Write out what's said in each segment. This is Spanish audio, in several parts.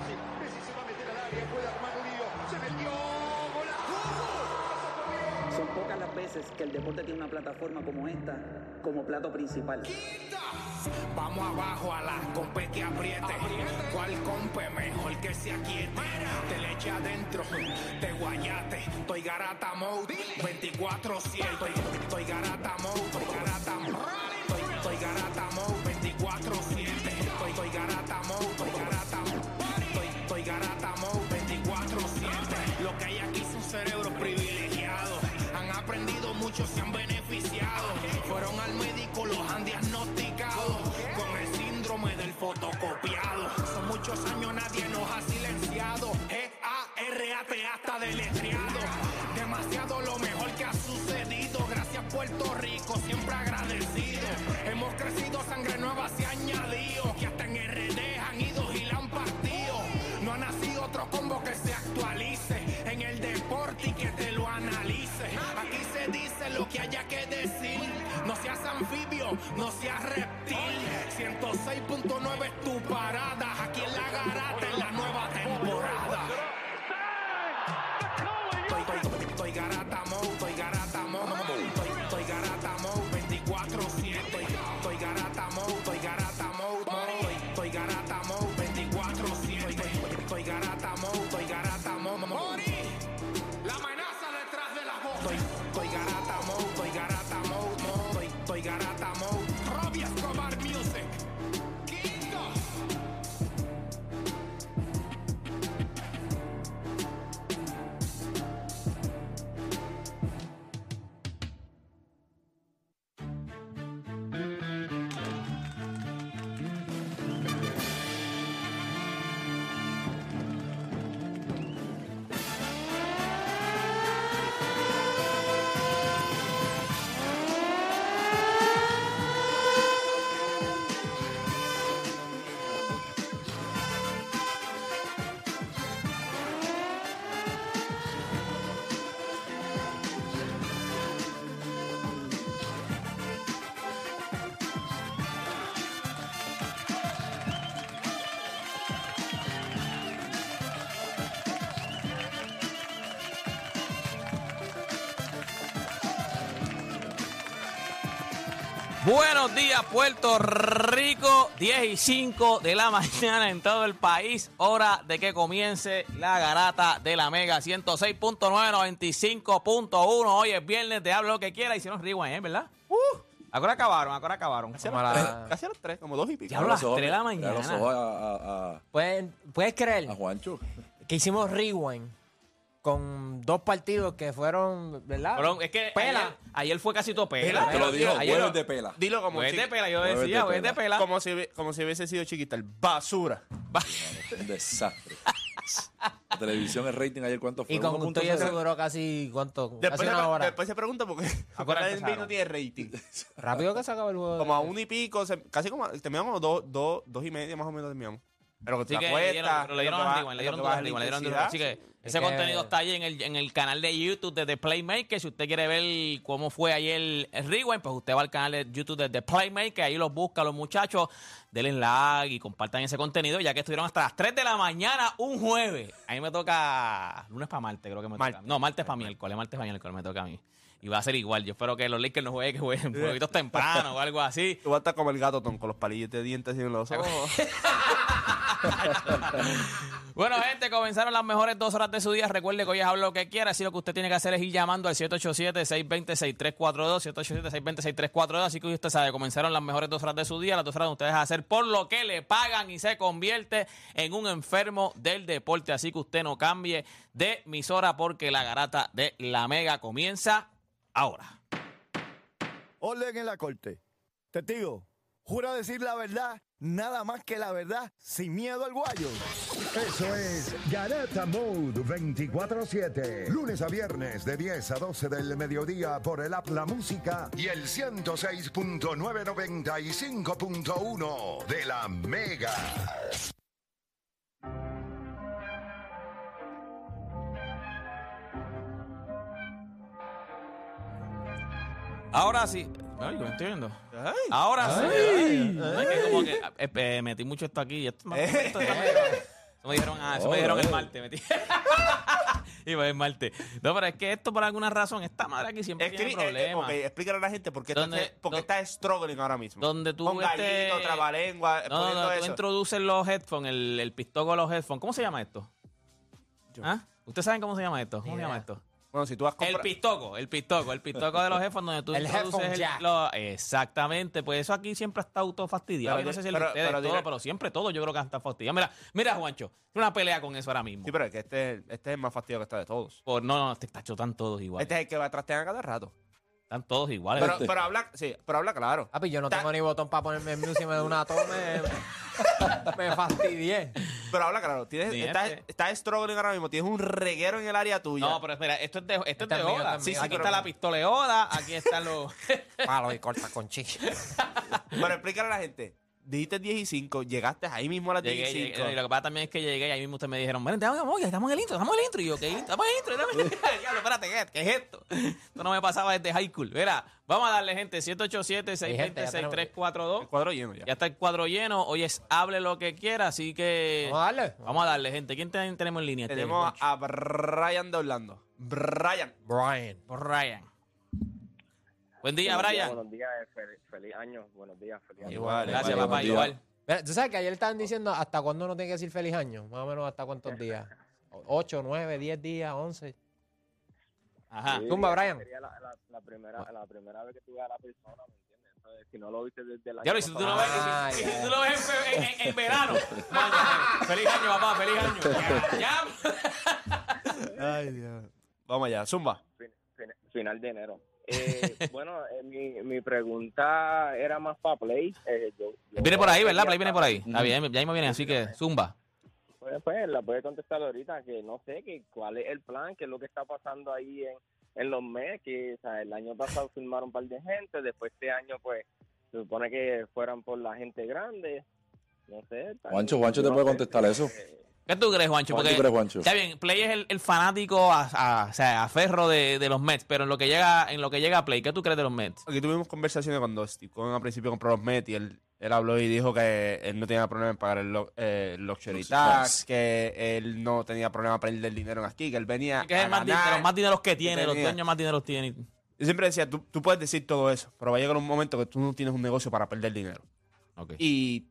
Messi. Messi se va a meter al área, puede armar un lío. Se metió. ¡Golazo! Son pocas las veces que el deporte tiene una plataforma como esta como plato principal. Vamos abajo a la compe que apriete. ¿Cuál compe mejor que se aquiete? Te le eche adentro, te guayate. Estoy garata mode, 24-7. Estoy, estoy garata mode, estoy garata mode. Cerebros privilegiados. Han aprendido mucho, se han beneficiado. Fueron al médico, los han diagnosticado con el síndrome del fotocopiado. No seas reptil. 106.9 es tu parada. Aquí en la garata en la nueva temporada. Estoy, estoy, estoy garata mode, estoy garata mode, estoy, estoy garata mode, 24-7. Estoy, estoy garata mode, estoy garata mode, mode. estoy garata mode, 24-7. Estoy, estoy garata mode, estoy garata mode. La amenaza detrás de la voz. Estoy, estoy garata Buenos días, Puerto Rico. 10 y 5 de la mañana en todo el país. Hora de que comience la garata de la Mega 106.9, 95.1. Hoy es viernes, te hablo lo que quiera. Hicieron rewind, ¿eh? ¿verdad? Uh, ahora acabaron, ahora acabaron. Casi a las- casi a las tres, como dos y pico. Ya los ojos, 3 de la mañana. ojos a, a- ¿Puedes, puedes creer a- a Juancho. que hicimos rewind con dos partidos que fueron, ¿verdad? Es que Pela. Ayer, ayer fue casi todo pela. Te lo dijo, Ayer- jueves de pela. Dilo como Jueves de pela, yo de decía, jueves de pela. como si, como si hubiese sido chiquita, el basura. Un desastre. la televisión, el rating ayer, ¿cuánto fue? y con 1.6. usted eso duró casi, ¿cuánto? Después, casi se, una pre- hora. después se pregunta por qué Ahora empezaron. no tiene rating. Rápido que se acaba el juego. Como a uno y pico, se- casi como terminamos dos, dos, dos y media más o menos terminamos. Pero que Sí que le dieron, pero le dieron va- rewind, le dieron duro le duro. Así que ese que- contenido está ahí en el, en el canal de YouTube de The Playmaker. Si usted quiere ver cómo fue ayer el rewind, pues usted va al canal de YouTube de The Playmaker. Ahí los busca los muchachos. Denle like y compartan ese contenido, ya que estuvieron hasta las 3 de la mañana un jueves. A mí me toca lunes para martes, creo que me toca. No, martes para miércoles, martes para miércoles me toca a mí. Y va a ser igual. Yo espero que los Lakers no jueguen, que jueguen un poquito temprano o algo así. Tú vas a estar como el gato ton, con los palillos de dientes y en los ojos. Bueno, gente, comenzaron las mejores dos horas de su día. Recuerde que hoy es habla lo que quiera. Así lo que usted tiene que hacer es ir llamando al 787-620-6342. 787-620-6342. Así que usted sabe, comenzaron las mejores dos horas de su día. Las dos horas de ustedes a hacer por lo que le pagan y se convierte en un enfermo del deporte. Así que usted no cambie de emisora porque la garata de la mega comienza ahora. Orden en la corte. Testigo, jura decir la verdad, nada más que la verdad, sin miedo al guayo. Eso es Garata Mode 24-7. Lunes a viernes de 10 a 12 del mediodía por el App La Música y el 106.995.1 de la Mega. Ahora sí. Ay, yo me estoy viendo. Ahora sí. Ay, que como que, eh, eh, metí mucho esto aquí. y Esto, esto está medio- Eso me dijeron, ah, eso me dijeron el eh. martes. metí. y pues el martes. No, pero es que esto por alguna razón, esta madre aquí siempre Es que, tiene eh, eh, problemas. ok, explícale a la gente por qué, ¿Dónde- está, por qué dó- está struggling ahora mismo. Donde tú, Con este- gallito, trabalengua, No, no, poniendo no, tú eso. introduces los headphones, el, el pistoco de los headphones. ¿Cómo se llama esto? Yo. ¿Ah? ¿Ustedes saben cómo se llama esto? ¿Cómo se llama esto? Bueno, si tú vas a El pistoco, el pistoco, el pistoco de los headphones donde tú El introduces el- lo- exactamente, pues eso aquí siempre está auto fastidiado. Pero no sé si pero- ustedes pero todo, pero siempre todo yo creo que está fastidiado. Mira, mira, Juancho, una pelea con eso ahora mismo. Sí, pero es que este, este es el más fastidio que está de todos. Por, no, no, este tacho, están todos iguales. Este es el que va a trastear a cada rato. Están todos iguales. Pero, pero habla, sí, pero habla claro. Papi, yo no Ta- tengo ni botón para ponerme el music de una toma. Me, me fastidié. Pero habla claro. Tienes, estás, este. estás struggling ahora mismo. Tienes un reguero en el área tuya. No, pero mira, esto es de, esto es Este de es mío, Oda. este es Sí, mío. sí, aquí pero- está la pistola de Oda, aquí están los... Palo y corta con chichi. Pero explícale a la gente. Dijiste 10 y 5, llegaste ahí mismo a las 10 Llegué, y llegué, 5. y lo que pasa también es que llegué y ahí mismo ustedes me dijeron, bueno, estamos, vamos, ya estamos en el intro, estamos en el intro. Y yo, ¿qué intro? Estamos en el intro. estamos en el intro. Diablo, espérate, ¿qué, ¿qué es esto? Esto no me pasaba desde high school. Mira, vamos a darle, gente, 787-620-6342. El cuadro lleno ya. Ya está el cuadro lleno. Hoy es hable lo que quiera, así que Vamos a darle. vamos a darle, gente. ¿Quién te- tenemos en línea? Este, Tenemos a Brian de Orlando. Brian. Brian. Ryan. Buen día, Brian. Buenos días, eh, feliz, feliz año. Buenos días, feliz año. Igual, Gracias, Igual, papá, igual. Mira, Tú sabes que ayer estaban diciendo hasta cuándo uno tiene que decir feliz año. Más o menos hasta cuántos días. 8, 9, 10 días, 11. Ajá. Sí, Tumba, Brian. Sería la, la, la primera, la primera vez que tú veas a la persona, ¿me entiendes? Entonces, si no lo viste desde año Ya lo si tú no ves, Ah, si- si ya. tú lo ves en, fe- en- en- en verano. Feliz año, papá, feliz año. Ya, ya. Ay, Dios. Vamos allá, Zumba. fin- fin- final de enero. Eh, bueno, eh, mi, mi pregunta era más para Play. Eh, yo- yo- Viene por ahí, ¿verdad? Play viene por ahí. Está bien, ya me viene, así que zumba. Pues, pues, la puede contestar ahorita, que no sé que cuál es el plan, qué es lo que está pasando ahí en, en los meses, que o sea, el año pasado firmaron un par de gente, después este año pues se supone que fueran por la gente grande, no sé. Juancho, Juancho te puede contestar eso. eh, ¿Qué tú crees, Juancho? ¿Cuál Porque, tú crees, Juancho? Está bien, Play es el, el fanático a, a- o sea, a ferro de, de los Mets, pero en lo que llega en lo que llega a Play, ¿qué tú crees de los Mets? Aquí tuvimos conversaciones cuando Steve Cohen al principio compró los Mets y él, él habló y dijo que él no tenía problema en pagar el, lo- eh, el luxury tax, que él no tenía problema en perder dinero en aquí, que él venía Que es a el más ganar. de los más dineros que tiene, los dueños más dineros tienen. Yo siempre decía, tú, tú puedes decir todo eso, pero va a llegar un momento que tú no tienes un negocio para perder dinero. Ok. Y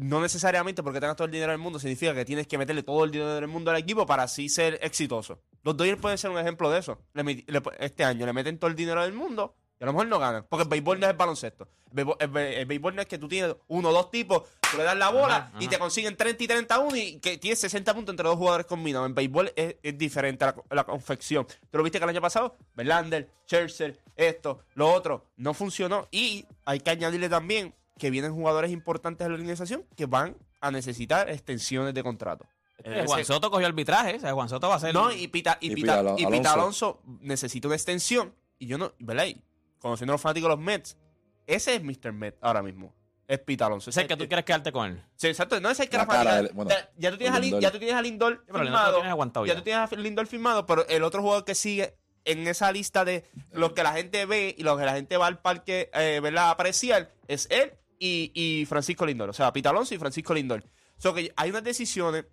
no necesariamente porque tengas todo el dinero del mundo significa que tienes que meterle todo el dinero del mundo al equipo para así ser exitoso. Los Dodgers pueden ser un ejemplo de eso. Le este año le meten todo el dinero del mundo y a lo mejor no ganan. Porque el béisbol no es el baloncesto. El béisbol, el be- el béisbol no es que tú tienes uno o dos tipos, tú le das la bola Ajá, y ajá. te consiguen 30 y 31 y que tienes 60 puntos entre dos jugadores combinados. En béisbol es, es diferente la, la confección. Tú lo viste que el año pasado, Verlander, Scherzer, esto, lo otro, no funcionó. Y hay que añadirle también que vienen jugadores importantes de la organización que van a necesitar extensiones de contrato. Eh, Juan Soto cogió arbitraje, o sea, Juan Soto va a ser... No, y Pita, y Y Pita, Pita y Pita Alonso. Necesita una extensión. Y yo no, ¿verdad? Y conociendo a los fanáticos de los Mets, ese es Mr. Met ahora mismo. Es Pita Alonso. es el que tú quieres quedarte con él. Sí, exacto. No es el que La la, fanática- cara del- bueno, ya, ya tú tienes a Lin- Lindor. ya tú tienes a Lindor pero firmado. ya. tú tienes a Lindor firmado, pero el otro jugador que sigue en esa lista de los que la gente ve y los que la gente va al parque eh, ¿verdad? a apreciar es él y, y Francisco Lindor. O sea, Pita Alonso y Francisco Lindor. So que hay unas decisiones.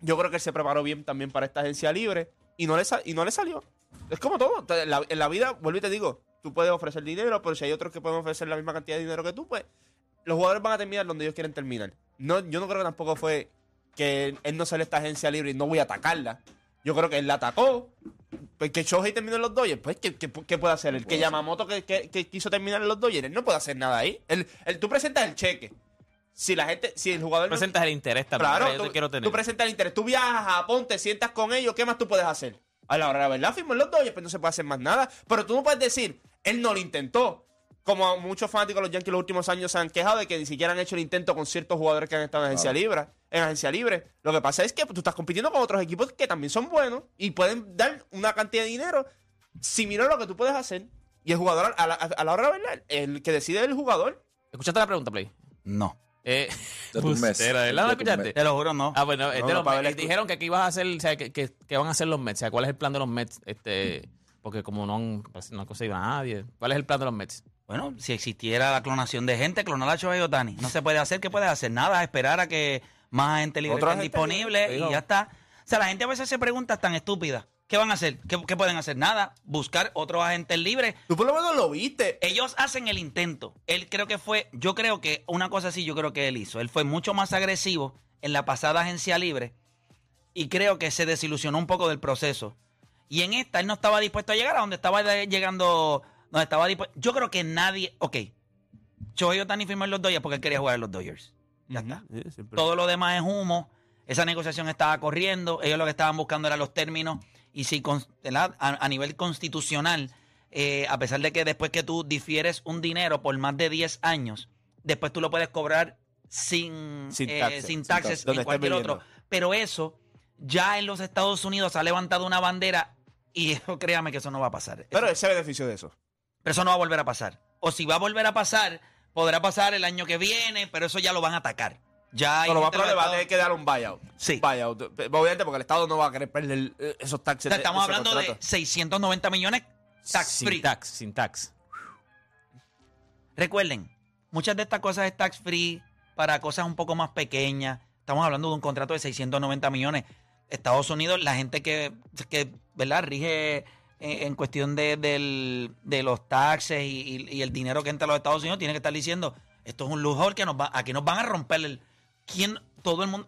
Yo creo que él se preparó bien también para esta agencia libre y no le, y no le salió. Es como todo. La, en la vida, vuelvo y te digo, tú puedes ofrecer dinero, pero si hay otros que pueden ofrecer la misma cantidad de dinero que tú, pues los jugadores van a terminar donde ellos quieren terminar. No, yo no creo que tampoco fue que él no sale esta agencia libre y no voy a atacarla. Yo creo que él la atacó. Pues que Shohei terminó en los Dodgers. Pues, ¿qué, qué, qué puede hacer? El que Yamamoto que, que- que quiso terminar en los Dodgers, él no puede hacer nada ahí. Él, él- tú presentas el cheque. Si la gente, si el jugador no- Presentas el interés también. Claro, yo tú, te quiero tener. tú presentas el interés. Tú viajas a Japón, te sientas con ellos, ¿qué más tú puedes hacer? A la hora de la verdad, firmó en los Dodgers, pues no se puede hacer más nada. Pero tú no puedes decir, él no lo intentó. Como muchos fanáticos de los Yankees los últimos años se han quejado de que ni siquiera han hecho el intento con ciertos jugadores que han estado en agencia libre. En agencia libre. Lo que pasa es que tú estás compitiendo con otros equipos que también son buenos y pueden dar una cantidad de dinero similar a lo que tú puedes hacer. Y el jugador, a la, a la hora de la verdad, el que decide es el jugador. ¿Escuchaste la pregunta, Play? No. Eh, De tu mes. bustera, ¿verdad? ¿No De tu escuchaste? mes. Te lo juro, no. Ah, bueno, es No, la- dijeron que aquí ibas a hacer, o sea, que, que, que van a hacer los Mets. O sea, ¿cuál es el plan de los Mets? Este, porque como no han, pues, no han conseguido a nadie. ¿Cuál es el plan de los Mets? Bueno, si existiera la clonación de gente, clonar a Shohei Otani. No se puede hacer, ¿qué puedes hacer? Nada, esperar a que más agentes libres Otro están agente disponibles libre, y ya está. O sea, la gente a veces se pregunta tan estúpida. ¿Qué van a hacer? ¿Qué, qué pueden hacer? Nada. Buscar otros agentes libres. Tú por lo menos lo viste. Ellos hacen el intento. Él creo que fue, yo creo que una cosa así, yo creo que él hizo. Él fue mucho más agresivo en la pasada agencia libre y creo que se desilusionó un poco del proceso. Y en esta él no estaba dispuesto a llegar a donde estaba llegando, donde estaba dispuesto. Yo creo que nadie, ok, Shohei Otani firmó en los Dodgers porque él quería jugar en los Dodgers. Ya está. Sí, siempre. Todo lo demás es humo. Esa negociación estaba corriendo. Ellos lo que estaban buscando eran los términos. Y si a, a nivel constitucional, eh, a pesar de que después que tú difieres un dinero por más de 10 años, después tú lo puedes cobrar sin, Sin eh, taxes. sin taxes en cualquier otro. Pero eso, ya en los Estados Unidos ha levantado una bandera y eso, créame que eso no va a pasar. Pero Eso- ese beneficio de eso. Pero eso no va a volver a pasar. O si va a volver a pasar, podrá pasar el año que viene, pero eso ya lo van a atacar. Ya Pero lo más probable va a tener que dar un buyout. Sí. Buyout. Obviamente porque el Estado no va a querer perder esos O taxes. sea, de- estamos de hablando de contrato. 690 millones tax sin free. tax, sin tax. Recuerden, muchas de estas cosas es tax free para cosas un poco más pequeñas. Estamos hablando de un contrato de 690 millones. Estados Unidos, la gente que, que ¿verdad? rige en, en cuestión de, del- de los taxes y, y- y el dinero que entra a los Estados Unidos, tiene que estar diciendo, esto es un lujo que nos va, aquí nos van a romper el... ¿Quién? Todo el mundo...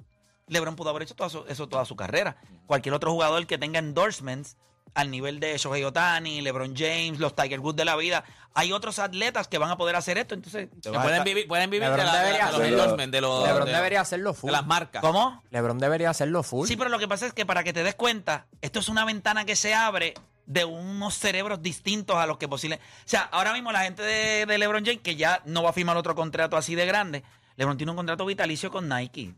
LeBron pudo haber hecho toda su- eso toda su carrera. Cualquier otro jugador que tenga endorsements al nivel de Shohei Otani, LeBron James, los Tiger Woods de la vida, hay otros atletas que van a poder hacer esto. Entonces, pueden vivir, pueden vivir de, la- de debería la- de los endorsements, de los, LeBron de- debería hacerlo full. de las marcas. ¿cómo? LeBron debería hacerlo full. Sí, pero lo que pasa es que para que te des cuenta, esto es una ventana que se abre de unos cerebros distintos a los que posible. O sea, ahora mismo la gente de, de LeBron James, que ya no va a firmar otro contrato así de grande, LeBron tiene un contrato vitalicio con Nike.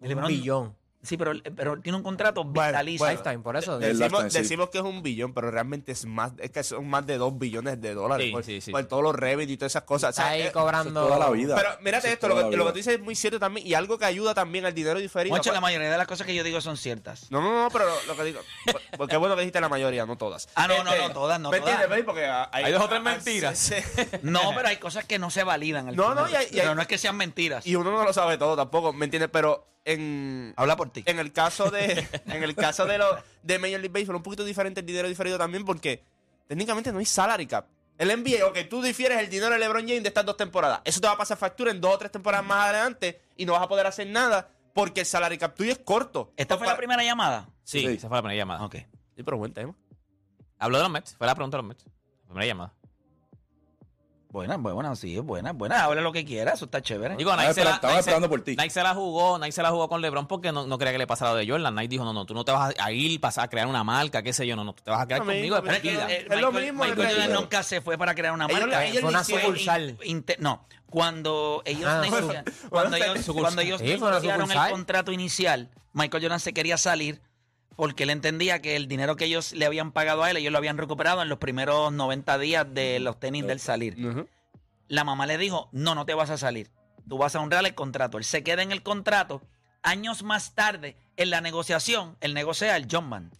un LeBron- billón. Sí, pero, pero tiene un contrato vitalicio. Lifetime, por eso. El Decimos, lifetime, sí. decimos que es un billón, pero realmente es más, es que son más de dos billones de dólares Sí, por, sí, sí. por todos los revenues y todas esas cosas. O sea, Está ahí eh, cobrando. toda la vida. Pero mírate Eso es esto, lo toda que, la lo que tú vida. dices es muy cierto también y algo que ayuda también al dinero diferido. Mucho, la Pues- mayoría de las cosas que yo digo son ciertas. No, no, no, pero lo, lo que digo, porque es bueno que dijiste la mayoría, no todas. Ah, no, no, Este, no, todas, no ¿me todas. entiendes, Feli? Porque hay, Hay dos o tres hay- mentiras. sí, sí. No, pero hay cosas que no se validan. al No, final. no, y hay- y hay- pero no es que sean mentiras. Y uno no lo sabe todo tampoco, ¿me entiendes? Pero en, Habla por ti. en el caso de en el caso de los de Major League Baseball un poquito diferente el dinero diferido también porque técnicamente no hay salary cap. El NBA, ok, tú difieres el dinero de LeBron James de estas dos temporadas. Eso te va a pasar factura en dos o tres temporadas más adelante y no vas a poder hacer nada porque el salary cap tuyo es corto. ¿Esta fue la primera llamada? Sí, Sí. esa fue la primera llamada. Ok. Sí, pero buen tema. Habló de los Mets, fue la pregunta de los Mets. Primera llamada. Buena, buena, sí, es buena, buena. Habla lo que quiera, eso está chévere. Digo, Estaba Nike se, la, esperando- estaba Nike se- esperando por ti. Nike se la jugó, Nike se la jugó con LeBron porque no, no quería que le pasara lo de Jordan. Nike dijo, no, no, tú no te vas a ir, pasar a crear una marca, qué sé yo, no, no, tú te vas a quedar mí, conmigo mí, Pero es eh, Es lo Michael- mismo, Michael Jordan nunca se fue para crear una Ellos- marca. ellos Fue una sucursal. no, cuando ellos, Ah, cuando fue- ellos, sucursal. cuando ellos Sí, fue una negociaron el contrato inicial, Michael Jordan se quería salir porque él entendía que el dinero que ellos le habían pagado a él, ellos lo habían recuperado en los primeros 90 días de los tenis del salir. La mamá le dijo, no, no te vas a salir. Tú vas a honrar el contrato. Él se queda en el contrato. Años más tarde, en la negociación, él negocia el Jumpman.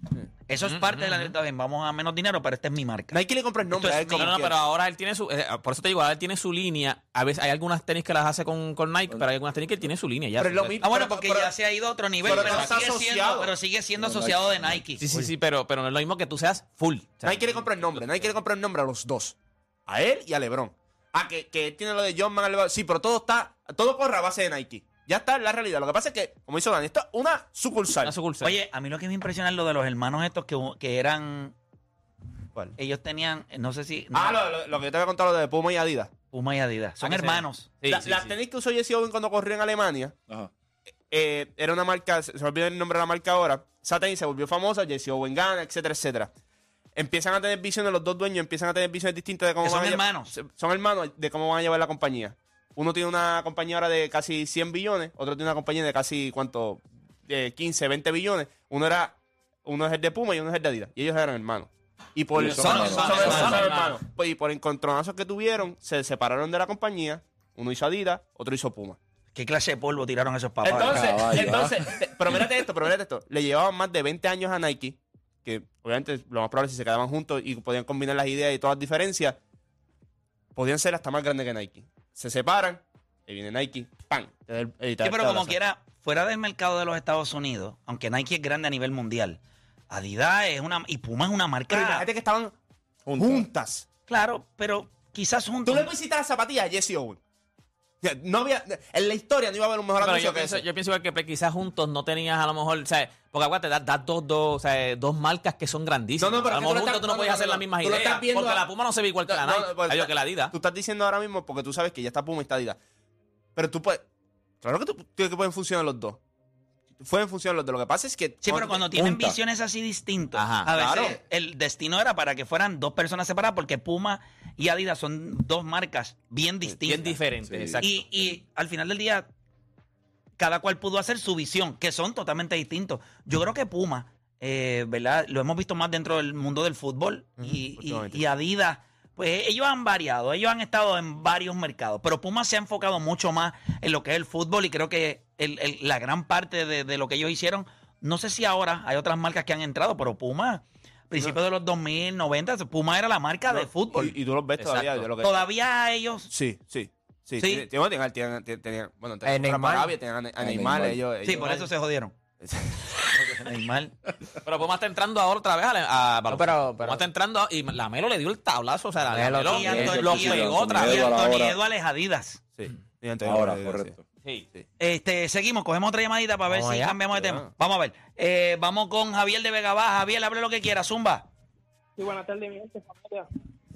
Eso es parte de la negociación. Vamos a menos dinero, pero esta es mi marca. Nike le compra el nombre a es él como No, no, quiera. pero ahora él tiene su. eh, por eso te digo, ahora él tiene su línea. A veces hay algunas tenis que las hace con, con Nike, pero hay algunas tenis que él tiene su línea. Ya, Pero es lo mismo. Ah, bueno, porque pero- ya se ha ido a otro nivel, pero pero, no está sigue, siendo, asociado. pero sigue siendo asociado de Nike. Sí, sí, sí, pero, pero no es lo mismo que tú seas full. O sea, Nike quiere comprar el nombre. Nike quiere comprar el nombre a los dos. A él y a LeBron. Ah, que, que él tiene lo de John Man. LeBron. Sí, pero todo está. Todo corre a base de Nike. Ya está en la realidad. Lo que pasa es que, como hizo Dani, esto es una sucursal. una sucursal. Oye, a mí lo que me impresiona es lo de los hermanos estos que, que eran. ¿Cuál? Ellos tenían, no sé si. Ah, lo, lo- lo que yo te había contado, lo de Puma y Adidas. Puma y Adidas. Son Ah, hermanos. Sí, La- sí, las sí. tenis que usó Jesse Owen cuando corrió en Alemania, Ajá. eh, era una marca, se se me olvidó el nombre de la marca ahora. Esa tenis se volvió famosa, Jesse Owen gana, etcétera, etcétera. Empiezan a tener visiones, los dos dueños empiezan a tener visiones distintas de cómo Que son van a lle- hermanos. Son hermanos de cómo van a llevar la compañía. Uno tiene una compañía ahora de casi 100 billones, otro tiene una compañía de casi, ¿cuánto? De 15, 20 billones. Uno era, uno es el de Puma y uno es el de Adidas. Y ellos eran hermanos. Y por, Y son son- hermanos. son- Son son hermanos. Pues, y por encontronazos que tuvieron, se separaron de la compañía. Uno hizo Adidas, otro hizo Puma. ¿Qué clase de polvo tiraron esos papás? Entonces, caballo, entonces, pero mírate esto, pero mírate esto. Le llevaban más de 20 años a Nike, que obviamente lo más probable es si se quedaban juntos y podían combinar las ideas y todas las diferencias, podían ser hasta más grandes que Nike. Se separan Y viene Nike, ¡pam! te da el- Sí, pero como quiera, fuera del mercado de los Estados Unidos, aunque Nike es grande a nivel mundial, Adidas es una. Y Puma es una marca. Pero imagínate que estaban juntas. Claro, pero quizás Tú juntos. le pusiste las zapatillas a Jesse Owens. O sea, No había, en la historia no iba a haber un mejor Pero anuncio yo que pienso, ese. yo pienso igual que pues, quizás juntos no tenías a lo mejor, o sea, porque acuérdate, das, das dos, dos, o sea, dos marcas que son grandísimas. No, no, pero a es lo que mejor tú lo juntos estás- tú no, no, podías no, hacer no, la misma tú lo idea. estás viendo Porque a- la Puma no se ve igual que la No, Nike. pues, Ay, yo que la Adidas. Tú estás diciendo ahora mismo porque tú sabes que ya está Puma y está Adidas. Pero tú puedes. Claro que tú tú- que pueden funcionar los dos. Pueden funcionar los dos. Lo que pasa es que. Sí, pero cuando tienen juntas- visiones así distintas, Ajá, a veces claro. el destino era para que fueran dos personas separadas, porque Puma y Adidas son dos marcas bien distintas. Bien diferentes, Sí. exacto. Y, y al final del día, cada cual pudo hacer su visión, que son totalmente distintos. Yo creo que Puma, eh, ¿verdad? Lo hemos visto más dentro del mundo del fútbol y, y Adidas. Pues ellos han variado, ellos han estado en varios mercados, pero Puma se ha enfocado mucho más en lo que es el fútbol y creo que el- el- la gran parte de, de lo que ellos hicieron, no sé si ahora hay otras marcas que han entrado, pero Puma, principios de los 2000, 90, Puma era la marca de fútbol. Y, y tú los ves todavía. Exacto. de lo que- Todavía ellos Sí, sí. Sí, Sí. tienen- tienen- tienen- tienen- tienen- tienen- bueno, tenían tenían a Neymar, Neymar. ellos, Sí, ellos- por eso se jodieron. Neymar. Pero Puma está entrando ahora otra vez a, a No, pero- pero- Puma está entrando y la Melo le dio el tablazo, o sea, la Melo Melo, Y Anthony- lo y pegó otra Anthony Y vez. Edwards Anthony ahora. Edwards es Adidas. Sí. Y entonces- Ahora, correcto. Sí. sí. Este, seguimos, cogemos otra llamadita para ver Vamos si allá. cambiamos de tema. Vamos a ver. Eh, vamos con Javier de Vega Baja. Javier, hable lo que quiera, Zumba. Sí, buenas tardes, mi gente, familia.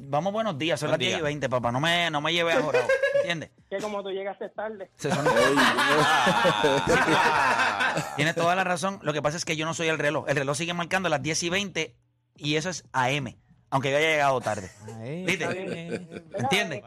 Vamos, buenos días, son Buen las 10 y día. 20, papá. No me, no me lleves a jorado. ¿Entiendes? Que como tú llegaste tarde. Se son- Tienes toda la razón. Lo que pasa es que yo no soy el reloj. El reloj sigue marcando las 10 y 20 y eso es AM. Aunque yo haya llegado tarde. ¿Viste? ¿Entiendes?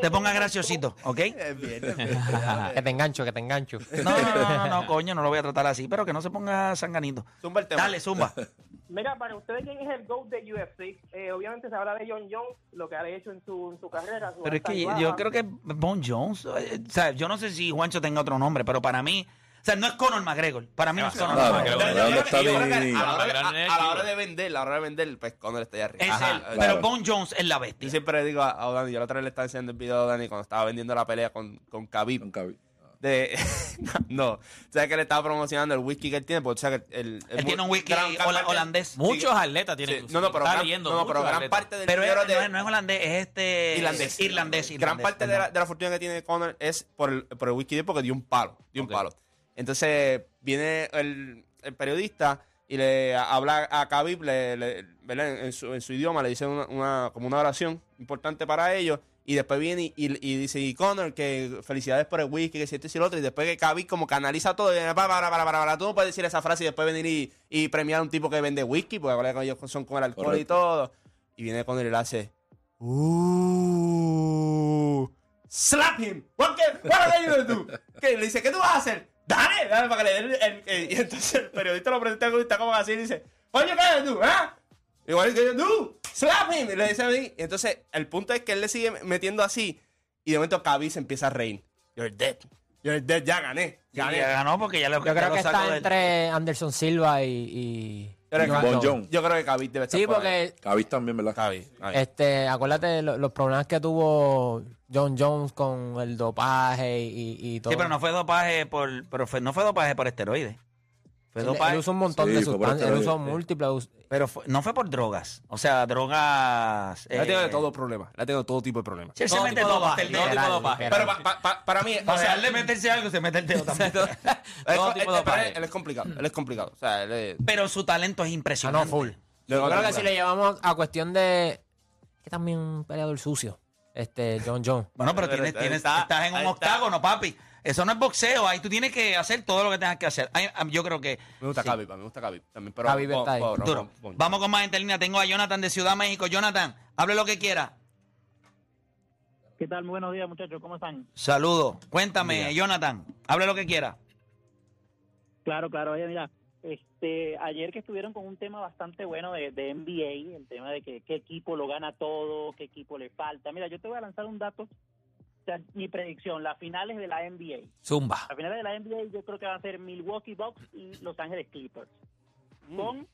Te pongas graciosito, ¿ok? Que te engancho, que te engancho. No, no, no, no, no, coño, no lo voy a tratar así, pero que no se ponga sanganito. Zumba el tema. Dale, zumba. Mira, para ustedes, ¿quién es el GOAT de UFC? Eh, obviamente se habla de John Jones, lo que ha hecho en su, en su carrera. su Pero es que yo creo que Bon Jones, eh, o sea, yo no sé si Juancho tenga otro nombre, pero para mí, sea, no es Conor McGregor. Para mí no es Conor Claro, McGregor. claro, no está Yo creo que ni- a la hora de- Gran a- a la hora equipo. de vender, a la hora de vender, pues Conor está allá arriba. Es Ajá, él, pero claro. Bon Jones es la Yo bestia. siempre le digo a, a Dani, yo la otra vez le estaba enseñando el video a Dani cuando estaba vendiendo la pelea con, con Khabib. Nunca vi. De, no, sabes que le estaba promocionando el whisky que él tiene, porque tú sabes que el, Él tiene un whisky gran- gran hola- parte- holandés. Muchos atletas Sí, tienen. no, no, pero, está gran, leyendo, no, no, pero gran parte del Pero es- dinero no, de- es, no es holandés, es este... Irlandés. Irlandés, Gran irlandés, parte de la, perdón. de la fortuna que tiene Conor es por el, por el whisky de porque dio un palo. Dio un palo. Entonces viene el, el periodista y le habla a Khabib, le, le- ¿verdad? En, su, en su idioma, le dice una, una- como una oración importante para ellos. Y después viene y, y- y dice, y Conor, que felicidades por el whisky, que si esto y si lo otro. Y después que Khabib como canaliza todo. Y, para, para, para, para, para, tú no puedes decir esa frase y después venir y, y premiar a un tipo que vende whisky, porque que ellos son con el alcohol y todo. Y viene Conor y le hace, Uh, slap him. What, can- what are you gonna do? Que le dice, ¿qué tú vas a hacer? Dale, dale para que le den el, el- el- Y entonces el periodista lo presenta y está como así y dice, you gonna do, ¿ah? Igual que yo, do, slap him. Y le dice a mí. Y entonces el punto es que él le sigue metiendo así. Y de momento Khabib se empieza a reír. You're dead. You're dead. Ya gané. Sí, Gané. ya ganó porque ya lo, Yo ya creo lo que está del- entre Anderson Silva y. y Yo creo que- Joan Bon. Yo creo que Khabib debe estar Sí, por ahí. porque también, ¿verdad? Khabib. Khabib. este, acuérdate de lo- los problemas que tuvo John Jones con el dopaje y, y todo. Sí, pero no fue dopaje por... Pero fue- no fue dopaje por esteroides. Fue Él, él usó un montón Sí, de sustancias, él usó múltiples. Pero fue- no fue por drogas. O sea, drogas... Él ha eh, tenido todo problemas. Él ha tenido todo tipo de problemas. sí, él se mete de todo, dopaje, hasta el todo tipo de dopaje. Pero pa- pa- para mí, o sea, dejarle meterse algo, se mete el dedo también. Él, Todo es- tipo él- de él- dopaje. él es complicado. Él es complicado. O sea, él es. Pero su talento es Ah, impresionante. no, full. Luego Yo creo la- que si le llevamos a cuestión de. Que también un peleador sucio. Este, John Jones. Bueno, pero Pero tienes, tienes, está, estás en un octágono, papi. Eso no es boxeo. Ahí tú tienes que hacer todo lo que tengas que hacer. Ay, am- Yo creo que. Me gusta sí. Khabib, me gusta Khabib también. Pero Khabib está ahí. Duro. Vamos con más gente en línea. Tengo a Jonathan de Ciudad México. Jonathan, hable lo que quiera. ¿Qué tal? Muy buenos días, muchachos. ¿Cómo están? Saludos. Cuéntame, Jonathan. Hable lo que quiera. Claro, claro. Oye, mira, este, ayer que estuvieron con un tema bastante bueno de, de NBA, el tema de que qué equipo lo gana todo, qué equipo le falta. Mira, yo te voy a lanzar un dato. Sea, mi predicción, las finales de la NBA. Zumba. Las finales de la NBA yo creo que van a ser Milwaukee Bucks y Los Ángeles Clippers. Con,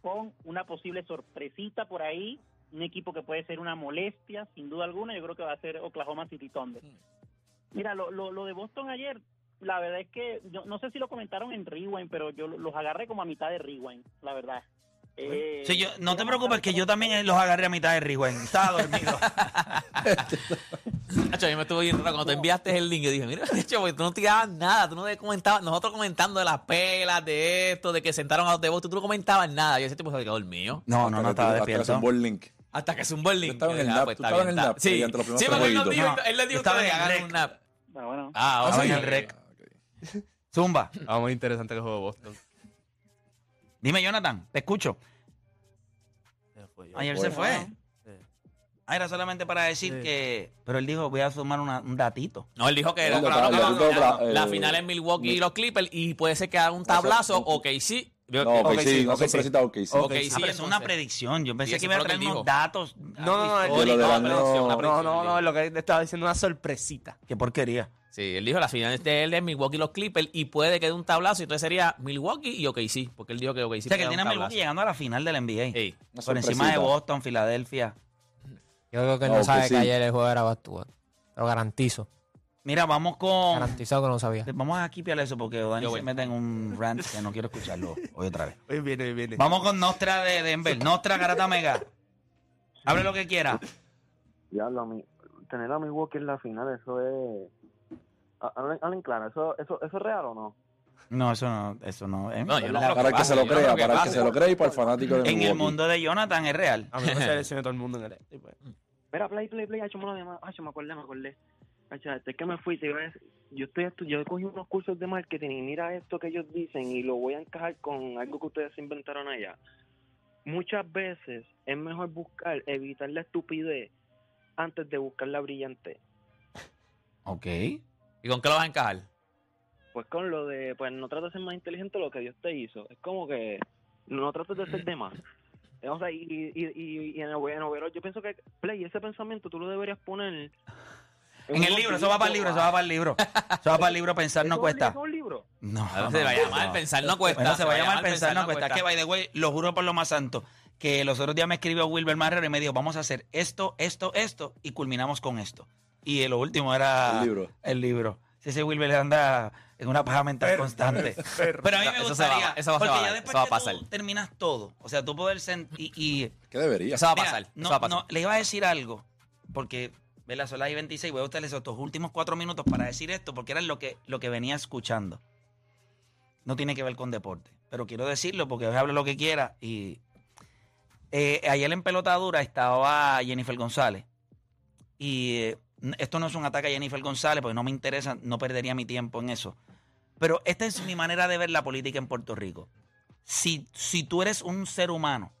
con una posible sorpresita por ahí, un equipo que puede ser una molestia, sin duda alguna, yo creo que va a ser Oklahoma City Thunder. Mira, lo, lo, lo de Boston ayer, la verdad es que yo no sé si lo comentaron en Rewind, pero yo lo- los agarré como a mitad de Rewind, la verdad. Eh, Sí, yo, no te preocupes que yo también los agarré a mitad de Rewind. Estaba dormido. Nacho, a mí me estuvo bien raro cuando te enviaste el link. Yo dije, mira, Nacho, porque tú no tirabas nada. Tú no te comentabas. Nosotros comentando de las pelas, de esto, de que sentaron a los de Boston. Tú no comentabas nada. Yo ese tipo se quedó dormido. No, no, no estaba Hasta que despierto. el link. Hasta que es un buen link. estaba en el nap, ah, pues, tú bien, en el nap, Sí, sí, porque él, nos dijo, él le dijo Estaba el hagan un nap. Ah, bueno. Ah, Estaba en el rec. Zumba. Ah, muy interesante que el juego de Boston. Dime, Jonathan, te escucho. Ayer se fue. Ah, era solamente para decir Sí. que. Pero él dijo, voy a sumar una- un datito. No, él dijo que la, la- la- la- la- la- la eh, final es Milwaukee y los Clippers y puede ser que haga un tablazo o que sí. No, ok, Ok, sí, sí, no ok, se sí. presenta ok, sí. Ah, sí, es una predicción. Yo pensé que iba a traer unos datos. No, no, no, no, no, no, lo que él estaba diciendo una sorpresita. Qué porquería. Sí, él dijo la final es de él es Milwaukee y los Clippers y puede que dé un tablazo y entonces sería Milwaukee y OKC, porque él dijo que OKC O sea, que tiene a Milwaukee llegando a la final del NBA. Una Por encima de. Boston, Filadelfia. Yo creo que él no sabe sí. que ayer el juego era Bastúa. Te lo garantizo. Mira, vamos con. Garantizado que no sabía. Vamos a quipiar eso porque Dani Yo se mete en un rant que no quiero escucharlo hoy otra vez. Hoy viene, hoy viene. Vamos con Nostra de Denver. Nostra Garata Mega. Hable lo que quiera. Diablo, mi, tener a Milwaukee en la final, eso es... Ha- Hablen, hablen claro, ¿eso, eso, ¿eso es real o no? No, eso no, eso no. ¿eh? No, yo no Para el que pase, se lo yo no crea, que para el que se lo crea y para el fanático de en el mundo de Jonathan es real. A mí me se todo el mundo en el pues. Mira, play, play, play, hacho, me lo Hacho, me acordé, me acordé. Este es que me fui, te iba a decir, yo estoy yo cogí unos cursos de marketing y mira esto que ellos dicen y lo voy a encajar con algo que ustedes inventaron allá. Muchas veces es mejor buscar, evitar la estupidez antes de buscar la brillante. Ok. ¿Y con qué lo vas a encajar? Pues con lo de, pues no trates de ser más inteligente de lo que Dios te hizo. Es como que no trates de ser de más. O sea, y, y, y, y en el en overall, yo pienso que, Play, ese pensamiento tú lo deberías poner... En el libro, eso va para el libro, eso va para el libro. Eso va para el libro, pensar no ¿Eso cuesta. ¿Es un libro? No, Ahora se va a llamar no. Pensar no cuesta. Bueno, se va a llamar Pensar no cuesta. Que, by the way, lo juro por lo más santo, que los otros días me escribió Wilber Marrero y me dijo, vamos a hacer esto, esto, esto, y culminamos con esto. Y lo último era El libro. el libro. Si ese Wilber anda en una paja mental constante. Pero a mí me Eso se va- gustaría, eso va- porque eso va- ya después eso va a que pasar. tú terminas todo, o sea, tú poder y, y ¿Qué debería? Eso va a Mira, pasar. no, eso va a pasar. no, le iba a decir algo, porque ¿verdad? son las y 26, voy a utilizar estos últimos cuatro minutos para decir esto, porque era lo que, lo que venía escuchando. No tiene que ver con deporte, pero quiero decirlo porque hoy hablo lo que quiera. Y eh, ayer en pelotadura estaba Jennifer González. Y eh, esto no es un ataque a Jennifer González, porque no me interesa, no perdería mi tiempo en eso. Pero esta es mi manera de ver la política en Puerto Rico. Si, si tú eres un ser humano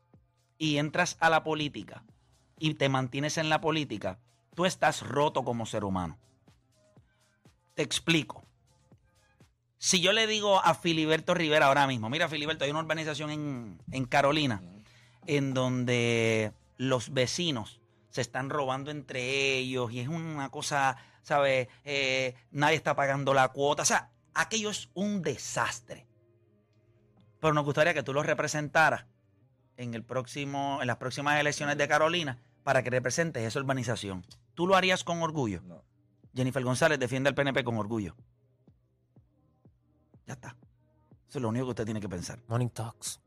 y entras a la política y te mantienes en la política, tú estás roto como ser humano. Te explico. Si yo le digo a Filiberto Rivera ahora mismo, mira Filiberto, hay una urbanización en, en Carolina en donde los vecinos se están robando entre ellos y es una cosa, ¿sabes? Eh, nadie está pagando la cuota. O sea, aquello es un desastre. Pero nos gustaría que tú los representaras en, el próximo, en las próximas elecciones de Carolina para que representes esa urbanización. ¿Tú lo harías con orgullo? No. Jennifer González defiende al PNP con orgullo. Ya está. Eso es lo único que usted tiene que pensar. Morning Talks.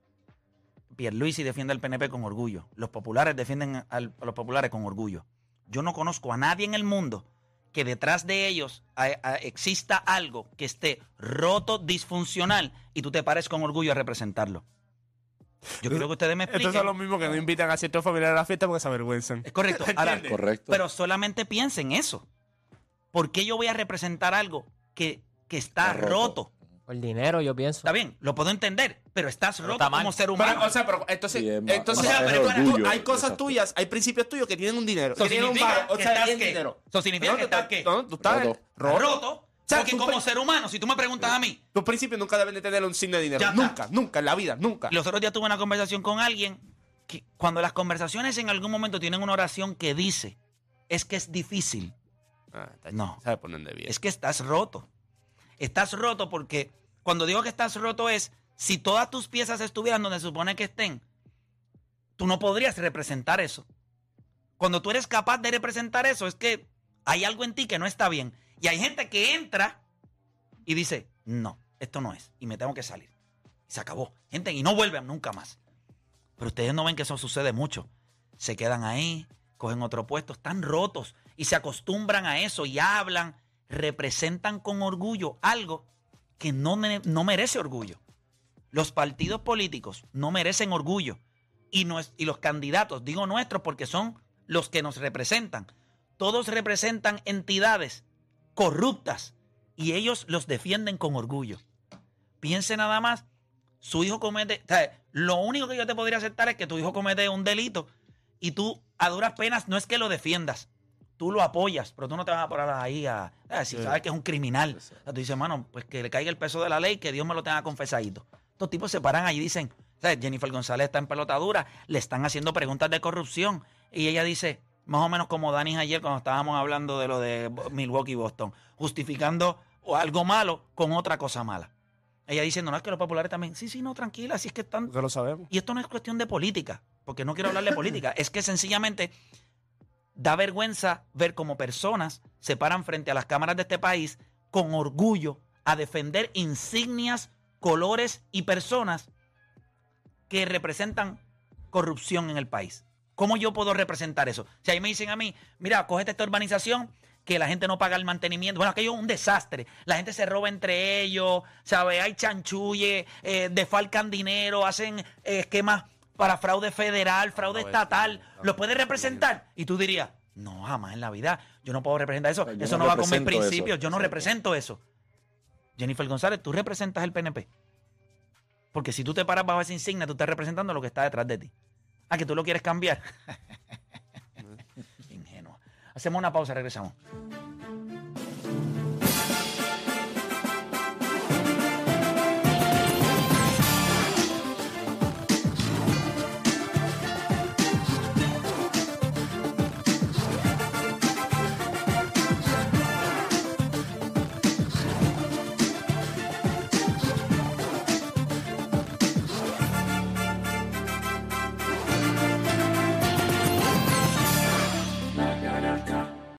Pierluisi defiende al PNP con orgullo. Los populares defienden al- a los populares con orgullo. Yo no conozco a nadie en el mundo que detrás de ellos a- a- exista algo que esté roto, disfuncional, y tú te pares con orgullo a representarlo. Yo quiero que ustedes me expliquen. Estos son los mismos que no invitan a ciertos familiares a la fiesta porque se avergüenzan. Es correcto. Ahora, Correcto. pero solamente piensen eso. ¿Por qué yo voy a representar algo que, que está Está roto. roto? Por dinero, yo pienso. Está bien, lo puedo entender, pero estás roto está como ser humano. Pero, o sea, pero entonces, más- entonces O sea, pero orgullo, hay cosas exacto. tuyas, hay principios tuyos que tienen un dinero. Eso que tienen un significa valor, o que sea, estás tienen qué? dinero. Eso significa No, que tú estás qué? No, tú estás Roto. roto. Porque tú como ser humano, si tú me preguntas a mí, Tus principios nunca deben de tener un signo de dinero. Nunca, nunca, en la vida, nunca. los otros días tuve una conversación con alguien que cuando las conversaciones en algún momento tienen una oración que dice, es que es difícil. Ah, está- No. ¿Sabes por dónde viene? Es que estás roto. Estás roto porque cuando digo que estás roto es, si todas tus piezas estuvieran donde se supone que estén, tú no podrías representar eso. Cuando tú eres capaz de representar eso, es que hay algo en ti que no está bien. Y hay gente que entra y dice, no, esto no es, y me tengo que salir. Y se acabó. Gente, y no vuelven nunca más. Pero ustedes no ven que eso sucede mucho. Se quedan ahí, cogen otro puesto, están rotos y se acostumbran a eso y hablan, representan con orgullo algo que no, no merece orgullo. Los partidos políticos no merecen orgullo. Y, y los candidatos, digo nuestros porque son los que nos representan. Todos representan entidades corruptas y ellos los defienden con orgullo. Piense nada más, su hijo comete, o sea, lo único que yo te podría aceptar es que tu hijo comete un delito y tú a duras penas no es que lo defiendas, tú lo apoyas, pero tú no te vas a parar ahí a, Sí. sabes que es un criminal. O sea, tú dices, mano, pues que le caiga el peso de la ley, que Dios me lo tenga confesadito. Estos tipos se paran ahí y dicen. Jennifer González está en pelotadura, le están haciendo preguntas de corrupción y ella dice, más o menos como Dani ayer cuando estábamos hablando de lo de Milwaukee y Boston, justificando o algo malo con otra cosa mala. Ella diciendo, no es que los populares también, sí, sí, no, tranquila, si es que están... Porque lo sabemos. Y esto no es cuestión de política, porque no quiero hablar de política, es que sencillamente da vergüenza ver cómo personas se paran frente a las cámaras de este país con orgullo a defender insignias, colores y personas que representan corrupción en el país. ¿Cómo yo puedo representar eso? Si ahí me dicen a mí, mira, cógete esta urbanización que la gente no paga el mantenimiento. Bueno, aquello es un desastre. La gente se roba entre ellos, ¿sabes? Hay chanchulle, eh, defalcan dinero, hacen eh, esquemas para fraude federal, fraude estatal. ¿Lo puedes representar? Y tú dirías, no, jamás en la vida. Yo no puedo representar eso. yo eso no no va con mis eso. principios. Yo no Exacto. represento eso. Jennifer González, tú representas el PNP. Porque si tú te paras bajo esa insignia, tú estás representando lo que está detrás de ti. Ah, que tú lo quieres cambiar. Ingenuo. Hacemos una pausa, regresamos.